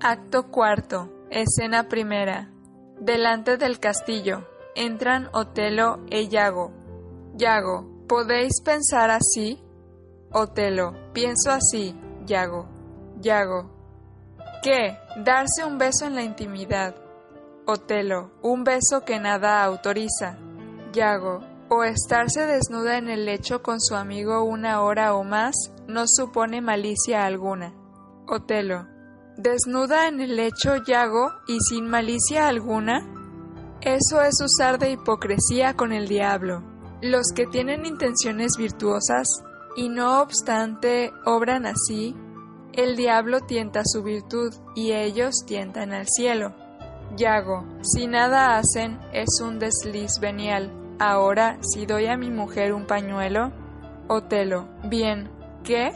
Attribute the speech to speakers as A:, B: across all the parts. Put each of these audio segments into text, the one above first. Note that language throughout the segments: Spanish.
A: Acto cuarto, escena primera. Delante del castillo, entran Otelo e Yago. Yago, ¿podéis pensar así? Otelo, pienso así, Yago. Yago. ¿Qué? Darse un beso en la intimidad. Otelo, un beso que nada autoriza. Yago, o estarse desnuda en el lecho con su amigo una hora o más no supone malicia alguna. Otelo, desnuda en el lecho Yago y sin malicia alguna? Eso es usar de hipocresía con el diablo. Los que tienen intenciones virtuosas y no obstante obran así, el diablo tienta su virtud y ellos tientan al cielo. Yago, si nada hacen es un desliz venial. Ahora, si doy a mi mujer un pañuelo, Otelo, bien, ¿qué?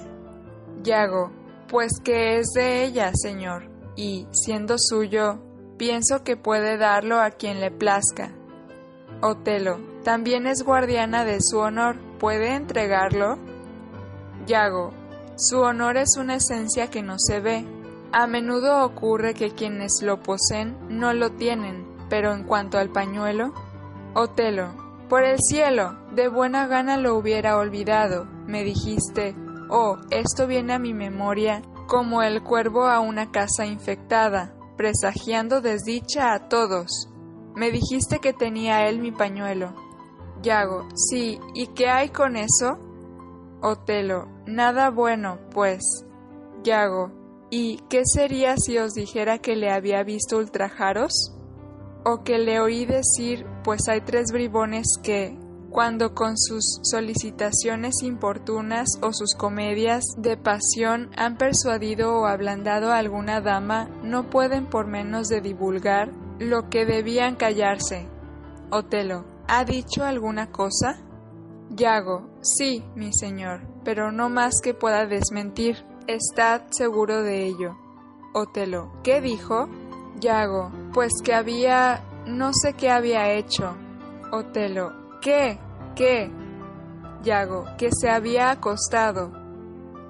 A: Yago, pues que es de ella, señor, y, siendo suyo, pienso que puede darlo a quien le plazca. Otelo, también es guardiana de su honor, ¿puede entregarlo? Yago, su honor es una esencia que no se ve. A menudo ocurre que quienes lo poseen no lo tienen, pero en cuanto al pañuelo, Otelo, por el cielo, de buena gana lo hubiera olvidado, me dijiste, Oh, esto viene a mi memoria como el cuervo a una casa infectada, presagiando desdicha a todos. Me dijiste que tenía él mi pañuelo. Yago, sí, ¿y qué hay con eso? Otelo, nada bueno, pues. Yago, ¿y qué sería si os dijera que le había visto ultrajaros? ¿O que le oí decir, pues hay tres bribones que, cuando con sus solicitaciones importunas o sus comedias de pasión han persuadido o ablandado a alguna dama, no pueden por menos de divulgar lo que debían callarse. Otelo, ¿ha dicho alguna cosa? Yago, sí, mi señor, pero no más que pueda desmentir. Estad seguro de ello. Otelo, ¿qué dijo? Yago, pues que había... no sé qué había hecho. Otelo, ¿Qué? ¿Qué? Yago, que se había acostado.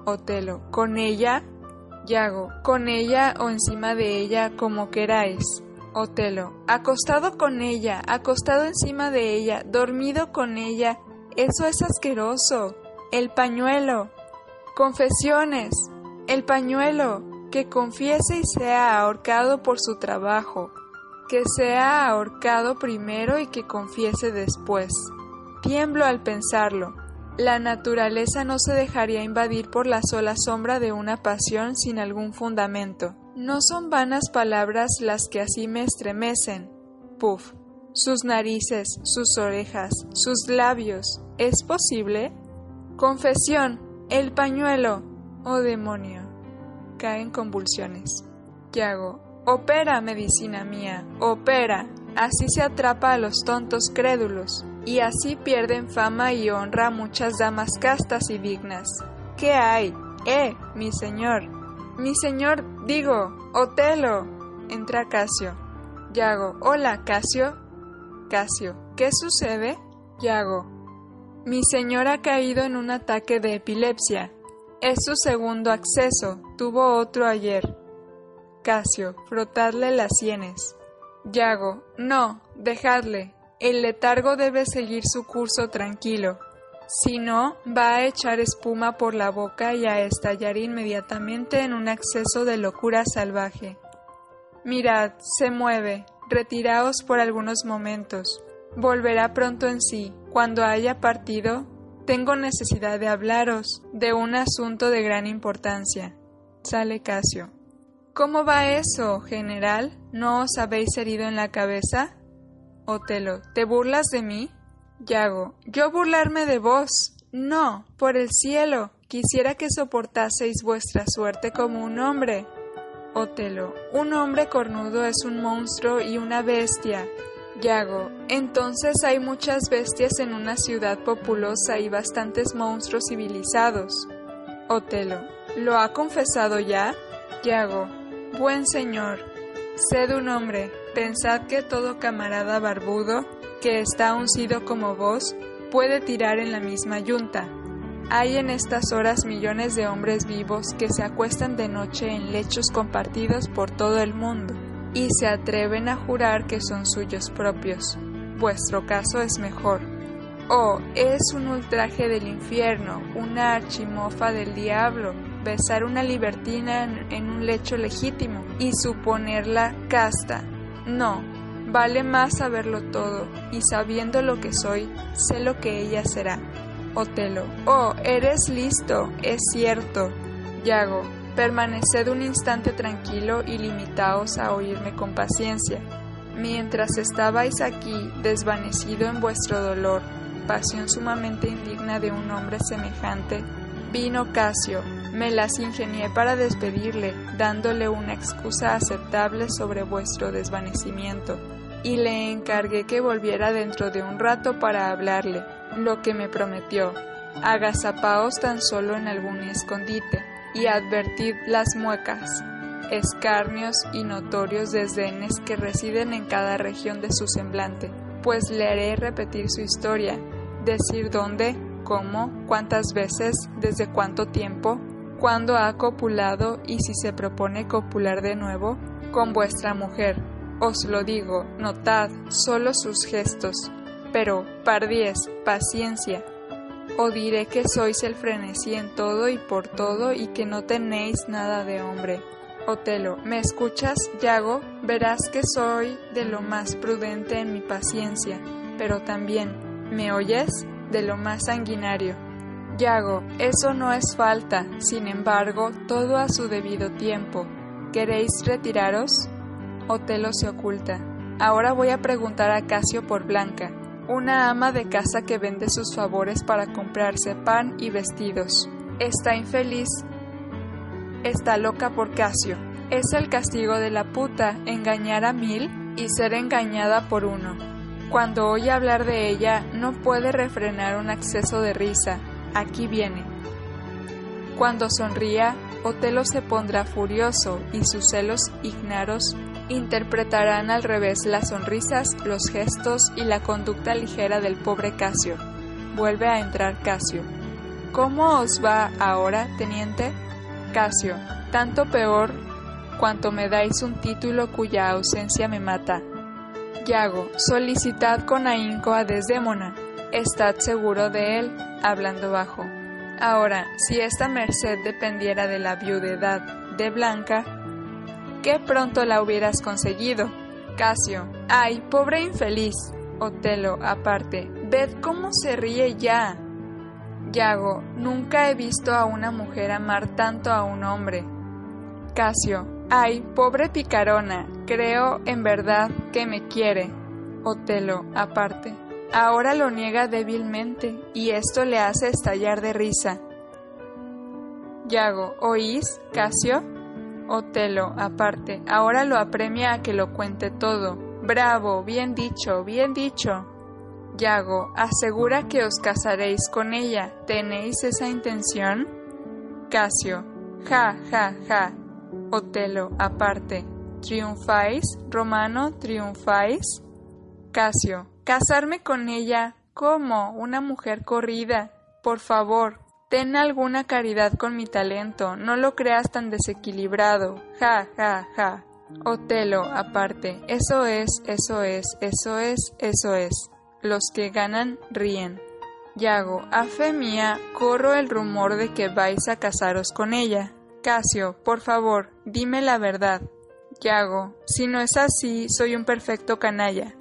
A: Otelo, ¿con ella? Yago, con ella o encima de ella, como queráis. Otelo, acostado con ella, acostado encima de ella, dormido con ella. Eso es asqueroso. El pañuelo. Confesiones. El pañuelo. Que confiese y sea ahorcado por su trabajo que sea ahorcado primero y que confiese después. Tiemblo al pensarlo. La naturaleza no se dejaría invadir por la sola sombra de una pasión sin algún fundamento. No son vanas palabras las que así me estremecen. Puf. Sus narices, sus orejas, sus labios. ¿Es posible? Confesión. El pañuelo. Oh demonio. Caen convulsiones. ¿Qué hago? Opera, medicina mía, opera. Así se atrapa a los tontos crédulos, y así pierden fama y honra muchas damas castas y dignas. ¿Qué hay? Eh, mi señor. Mi señor, digo, Otelo. Entra Casio. Yago, hola, Casio. Casio, ¿qué sucede? Yago, mi señor ha caído en un ataque de epilepsia. Es su segundo acceso, tuvo otro ayer. Casio, frotadle las sienes. Yago, no, dejadle. El letargo debe seguir su curso tranquilo. Si no, va a echar espuma por la boca y a estallar inmediatamente en un acceso de locura salvaje. Mirad, se mueve. Retiraos por algunos momentos. Volverá pronto en sí. Cuando haya partido, tengo necesidad de hablaros de un asunto de gran importancia. Sale Casio. ¿Cómo va eso, general? ¿No os habéis herido en la cabeza? Otelo, ¿te burlas de mí? Yago, ¿yo burlarme de vos? No, por el cielo, quisiera que soportaseis vuestra suerte como un hombre. Otelo, un hombre cornudo es un monstruo y una bestia. Yago, entonces hay muchas bestias en una ciudad populosa y bastantes monstruos civilizados. Otelo, ¿lo ha confesado ya? Yago, buen señor, sed un hombre, pensad que todo camarada barbudo, que está uncido como vos, puede tirar en la misma yunta. Hay en estas horas millones de hombres vivos que se acuestan de noche en lechos compartidos por todo el mundo y se atreven a jurar que son suyos propios. Vuestro caso es mejor. Oh, es un ultraje del infierno, una archimofa del diablo, besar una libertina en, un lecho legítimo y suponerla casta. No, vale más saberlo todo, y sabiendo lo que soy, sé lo que ella será. Otelo. Oh, eres listo, es cierto. Yago. Permaneced un instante tranquilo y limitaos a oírme con paciencia. Mientras estabais aquí, desvanecido en vuestro dolor, pasión sumamente indigna de un hombre semejante, vino Casio, me las ingenié para despedirle, dándole una excusa aceptable sobre vuestro desvanecimiento, y le encargué que volviera dentro de un rato para hablarle, lo que me prometió. Agazapaos tan solo en algún escondite y advertid las muecas, escarnios y notorios desdenes que residen en cada región de su semblante, pues le haré repetir su historia, decir dónde, cómo, cuántas veces, desde cuánto tiempo, cuándo ha copulado y si se propone copular de nuevo con vuestra mujer. Os lo digo, notad solo sus gestos, pero, pardies, paciencia, o diré que sois el frenesí en todo y por todo y que no tenéis nada de hombre. Otelo, ¿me escuchas, Yago? Verás que soy de lo más prudente en mi paciencia, pero también, ¿me oyes? De lo más sanguinario. Yago, eso no es falta, sin embargo, todo a su debido tiempo. ¿Queréis retiraros? Otelo se oculta. Ahora voy a preguntar a Casio por Blanca una ama de casa que vende sus favores para comprarse pan y vestidos. Está infeliz, está loca por Casio. Es el castigo de la puta engañar a mil y ser engañada por uno. Cuando oye hablar de ella no puede refrenar un acceso de risa. Aquí viene. Cuando sonría, Otelo se pondrá furioso y sus celos ignaros interpretarán al revés las sonrisas, los gestos y la conducta ligera del pobre Casio. Vuelve a entrar Casio. ¿Cómo os va ahora, teniente? Casio, tanto peor cuanto me dais un título cuya ausencia me mata. Yago, solicitad con ahínco a Desdémona. Estad seguro de él, hablando bajo. Ahora, si esta merced dependiera de la viudedad de Blanca, qué pronto la hubieras conseguido. Casio, ay, pobre infeliz. Otelo, aparte, ved cómo se ríe ya. Yago, nunca he visto a una mujer amar tanto a un hombre. Casio, ay, pobre picarona, creo en verdad que me quiere. Otelo, aparte, ahora lo niega débilmente y esto le hace estallar de risa. Yago, ¿oís, Casio? Otelo, aparte, ahora lo apremia a que lo cuente todo. Bravo, bien dicho, bien dicho. Yago, asegura que os casaréis con ella. ¿Tenéis esa intención? Casio, ja, ja, ja. Otelo, aparte, ¿triunfáis? Romano, ¿triunfáis? Casio, casarme con ella. ¿Cómo? Una mujer corrida. Por favor, Ten alguna caridad con mi talento, no lo creas tan desequilibrado. Ja, ja, ja. Otelo, aparte, eso es, eso es, eso es, eso es. Los que ganan ríen. Yago, a fe mía, corro el rumor de que vais a casaros con ella. Casio, por favor, dime la verdad. Yago, si no es así, soy un perfecto canalla.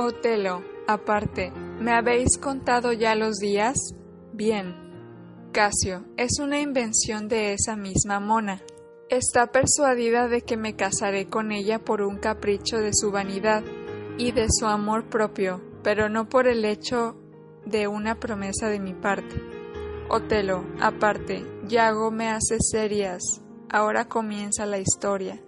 A: Otelo, aparte, ¿me habéis contado ya los días? Bien, Casio es una invención de esa misma mona. Está persuadida de que me casaré con ella por un capricho de su vanidad y de su amor propio, pero no por el hecho de una promesa de mi parte. Otelo, aparte, Yago me hace serias. ahora comienza la historia.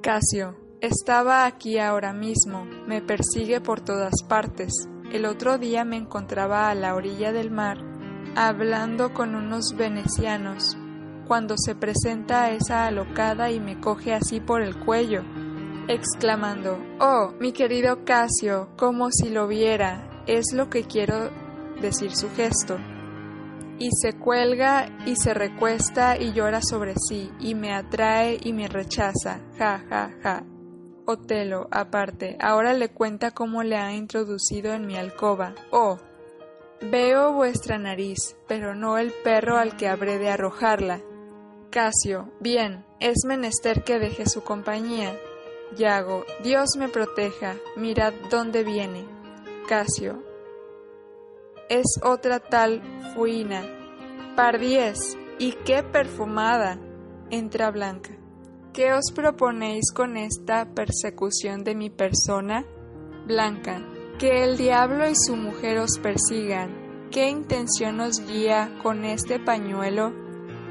A: Casio, estaba aquí ahora mismo, me persigue por todas partes. El otro día me encontraba a la orilla del mar, hablando con unos venecianos, cuando se presenta esa alocada y me coge así por el cuello, exclamando, Oh, mi querido Casio, como si lo viera, es lo que quiero decir su gesto y se cuelga y se recuesta y llora sobre sí, y me atrae y me rechaza, ja, ja, ja. Otelo, aparte, ahora le cuenta cómo le ha introducido en mi alcoba. Oh, veo vuestra nariz, pero no el perro al que habré de arrojarla. Casio, bien, es menester que deje su compañía. Yago, Dios me proteja, mirad dónde viene. Casio, es otra tal Fuina. Pardiez, y qué perfumada. Entra Blanca. ¿Qué os proponéis con esta persecución de mi persona? Blanca, que el diablo y su mujer os persigan. ¿Qué intención os guía con este pañuelo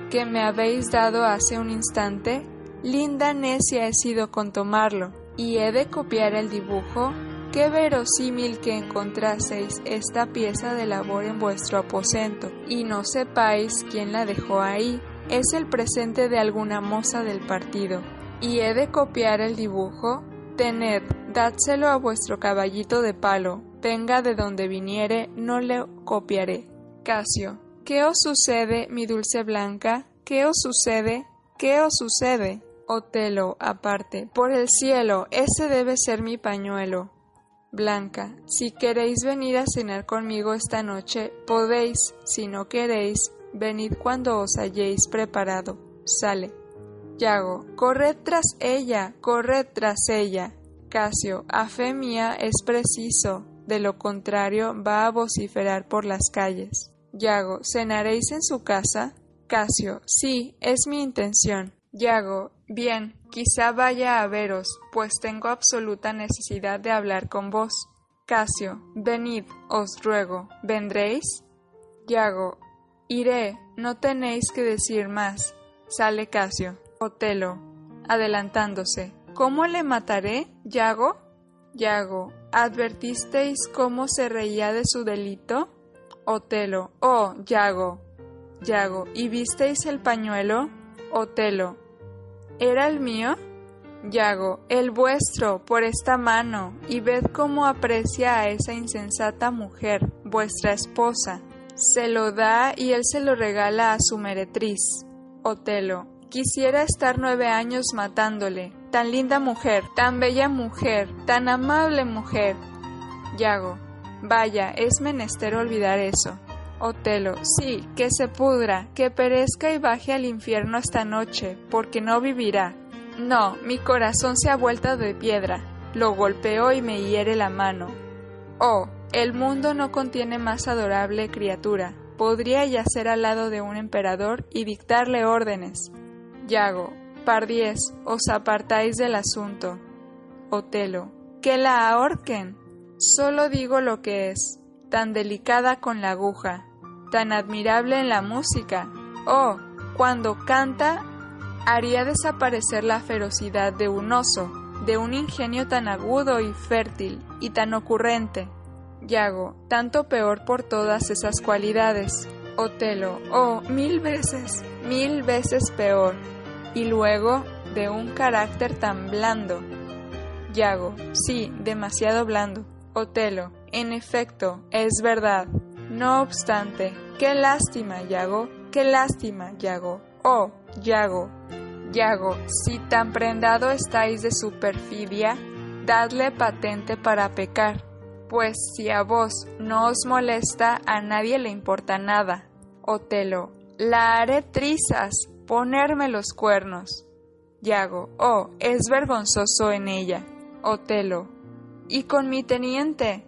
A: que me habéis dado hace un instante? Linda necia he sido con tomarlo, y he de copiar el dibujo Qué verosímil que encontraseis esta pieza de labor en vuestro aposento, y no sepáis quién la dejó ahí. Es el presente de alguna moza del partido. Y he de copiar el dibujo. Tened, dádselo a vuestro caballito de palo. Venga de donde viniere, no le copiaré. Casio. ¿Qué os sucede, mi dulce Blanca? ¿Qué os sucede? ¿Qué os sucede? Otelo, aparte. Por el cielo, ese debe ser mi pañuelo. Blanca, si queréis venir a cenar conmigo esta noche, podéis, si no queréis, venid cuando os halléis preparado. Sale. Yago, corred tras ella, corred tras ella. Casio, a fe mía es preciso, de lo contrario va a vociferar por las calles. Yago, ¿cenaréis en su casa? Casio, sí, es mi intención. Yago, bien, quizá vaya a veros, pues tengo absoluta necesidad de hablar con vos. Casio, venid, os ruego, ¿vendréis? Yago, iré, no tenéis que decir más. Sale Casio. Otelo, adelantándose. ¿Cómo le mataré, Yago? Yago, ¿advertisteis cómo se reía de su delito? Otelo, oh, Yago. Yago, ¿y visteis el pañuelo? Otelo. ¿Era el mío? Yago, el vuestro, por esta mano, y ved cómo aprecia a esa insensata mujer, vuestra esposa. Se lo da y él se lo regala a su meretriz. Otelo, quisiera estar nueve años matándole. Tan linda mujer, tan bella mujer, tan amable mujer. Yago, vaya, es menester olvidar eso. Otelo, sí, que se pudra, que perezca y baje al infierno esta noche, porque no vivirá. No, mi corazón se ha vuelto de piedra, lo golpeo y me hiere la mano. Oh, el mundo no contiene más adorable criatura. Podría yacer al lado de un emperador y dictarle órdenes. Yago, pardiez, os apartáis del asunto. Otelo, que la ahorquen. Solo digo lo que es, tan delicada con la aguja, tan admirable en la música. Oh, cuando canta, haría desaparecer la ferocidad de un oso, de un ingenio tan agudo y fértil y tan ocurrente. Yago, tanto peor por todas esas cualidades. Otelo, oh, mil veces, mil veces peor. Y luego, de un carácter tan blando. Yago, sí, demasiado blando. Otelo, en efecto, es verdad. No obstante, qué lástima, Yago, qué lástima, Yago. Oh, Yago, Yago, si tan prendado estáis de su perfidia, dadle patente para pecar, pues si a vos no os molesta, a nadie le importa nada. Otelo, la haré trizas, ponerme los cuernos. Yago, oh, es vergonzoso en ella. Otelo, ¿y con mi teniente?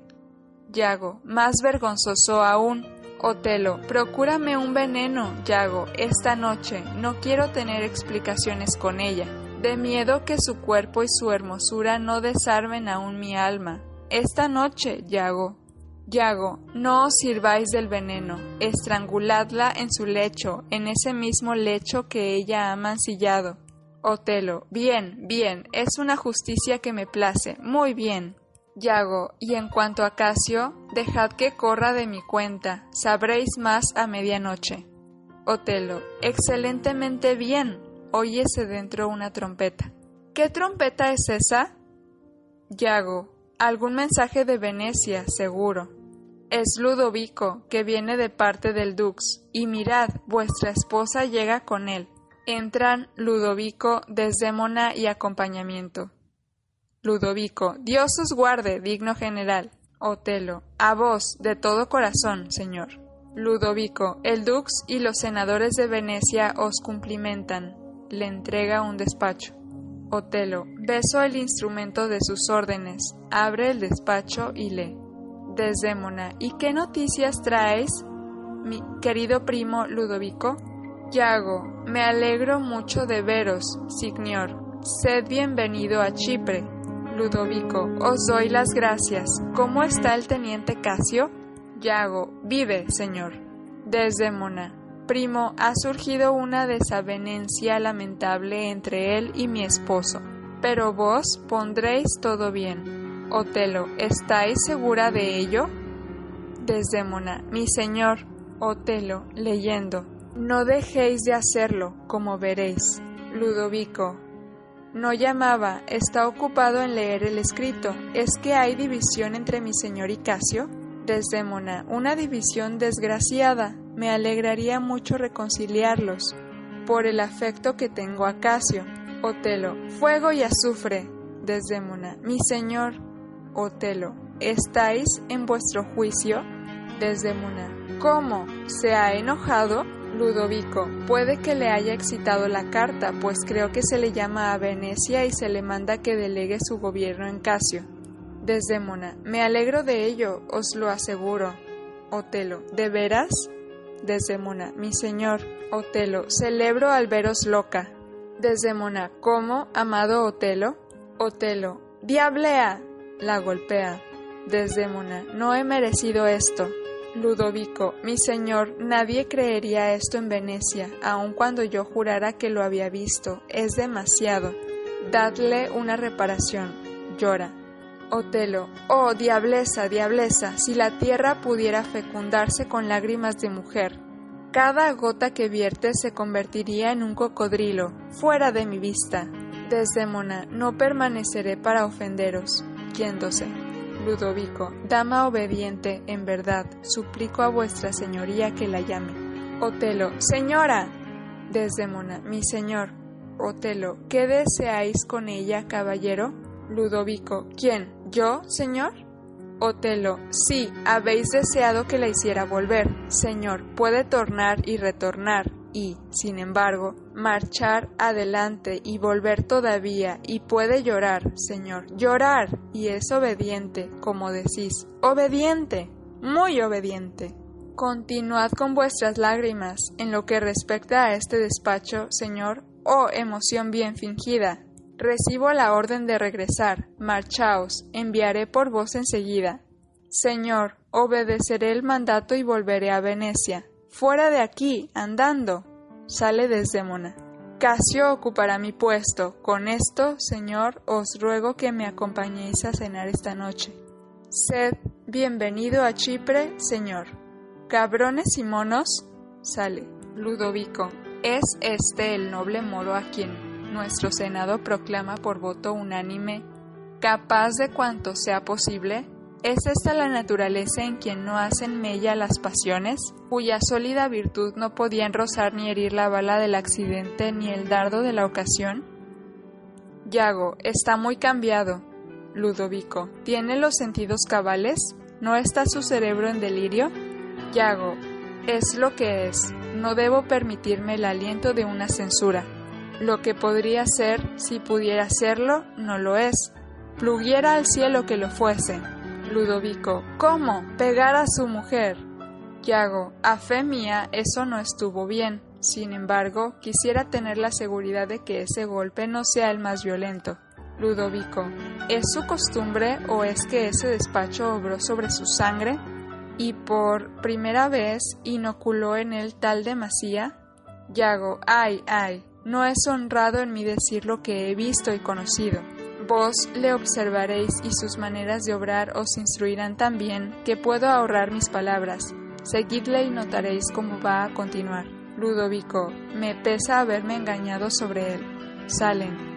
A: Yago, más vergonzoso aún. Otelo, procúrame un veneno, Yago, esta noche. No quiero tener explicaciones con ella. De miedo que su cuerpo y su hermosura no desarmen aún mi alma. Esta noche, Yago. Yago, no os sirváis del veneno, estranguladla en su lecho, en ese mismo lecho que ella ha mancillado. Otelo, bien, bien, es una justicia que me place, muy bien. Yago, y en cuanto a Casio, dejad que corra de mi cuenta, sabréis más a medianoche. Otelo, excelentemente bien, óyese dentro una trompeta. ¿Qué trompeta es esa? Yago, algún mensaje de Venecia, seguro. Es Ludovico, que viene de parte del Dux, y mirad, vuestra esposa llega con él. Entran Ludovico, Desdémona y acompañamiento. Ludovico, Dios os guarde, digno general. Otelo, a vos, de todo corazón, señor. Ludovico, el dux y los senadores de Venecia os cumplimentan. Le entrega un despacho. Otelo, beso el instrumento de sus órdenes, abre el despacho y lee. Desdémona, ¿y qué noticias traes, mi querido primo Ludovico? Yago, me alegro mucho de veros, señor. Sed bienvenido a Chipre. Ludovico, os doy las gracias. ¿Cómo está el teniente Casio? Yago, vive, señor. Desdémona, primo, ha surgido una desavenencia lamentable entre él y mi esposo, pero vos pondréis todo bien. Otelo, ¿estáis segura de ello? Desdémona, mi señor. Otelo, leyendo. No dejéis de hacerlo, como veréis. Ludovico, no llamaba, está ocupado en leer el escrito. ¿Es que hay división entre mi señor y Casio? Desdémona, una división desgraciada. Me alegraría mucho reconciliarlos, por el afecto que tengo a Casio. Otelo, fuego y azufre. Desdémona, mi señor. Otelo, ¿estáis en vuestro juicio? Desdémona, ¿cómo? ¿Se ha enojado? Ludovico, puede que le haya excitado la carta, pues creo que se le llama a Venecia y se le manda que delegue su gobierno en Casio. Desdémona, me alegro de ello, os lo aseguro. Otelo, ¿de veras? Desdémona, mi señor. Otelo, celebro al veros loca. Desdémona, ¿cómo, amado Otelo? Otelo, diablea. La golpea. Desdémona, no he merecido esto. Ludovico, mi señor, nadie creería esto en Venecia, aun cuando yo jurara que lo había visto. Es demasiado. Dadle una reparación. Llora. Otelo, oh diableza, diableza, si la tierra pudiera fecundarse con lágrimas de mujer. Cada gota que vierte se convertiría en un cocodrilo, fuera de mi vista. Desdémona, no permaneceré para ofenderos. Yéndose. Ludovico, dama obediente, en verdad, suplico a vuestra señoría que la llame. Otelo, señora. Desdémona, mi señor. Otelo, ¿qué deseáis con ella, caballero? Ludovico, ¿quién? ¿Yo, señor? Otelo, sí, habéis deseado que la hiciera volver. Señor, puede tornar y retornar, y, sin embargo, marchar adelante y volver todavía, y puede llorar, Señor, llorar, y es obediente, como decís, obediente, muy obediente. Continuad con vuestras lágrimas en lo que respecta a este despacho, Señor, oh emoción bien fingida. Recibo la orden de regresar, marchaos, enviaré por vos enseguida. Señor, obedeceré el mandato y volveré a Venecia. Fuera de aquí, andando. Sale Desdémona. Casio ocupará mi puesto. Con esto, Señor, os ruego que me acompañéis a cenar esta noche. Sed bienvenido a Chipre, Señor. Cabrones y monos. Sale. Ludovico. ¿Es este el noble moro a quien nuestro Senado proclama por voto unánime capaz de cuanto sea posible? ¿Es esta la naturaleza en quien no hacen mella las pasiones, cuya sólida virtud no podían rozar ni herir la bala del accidente ni el dardo de la ocasión? Yago, está muy cambiado. Ludovico, ¿tiene los sentidos cabales? ¿No está su cerebro en delirio? Yago, es lo que es. No debo permitirme el aliento de una censura. Lo que podría ser, si pudiera serlo, no lo es. Pluguiera al cielo que lo fuese. Ludovico, ¿cómo? Pegar a su mujer. Yago, a fe mía, eso no estuvo bien. Sin embargo, quisiera tener la seguridad de que ese golpe no sea el más violento. Ludovico, ¿es su costumbre o es que ese despacho obró sobre su sangre? y por primera vez inoculó en él tal demasía? Yago, ay, ay, no es honrado en mí decir lo que he visto y conocido. Vos le observaréis y sus maneras de obrar os instruirán tan bien que puedo ahorrar mis palabras. Seguidle y notaréis cómo va a continuar. Ludovico, me pesa haberme engañado sobre él. Salen.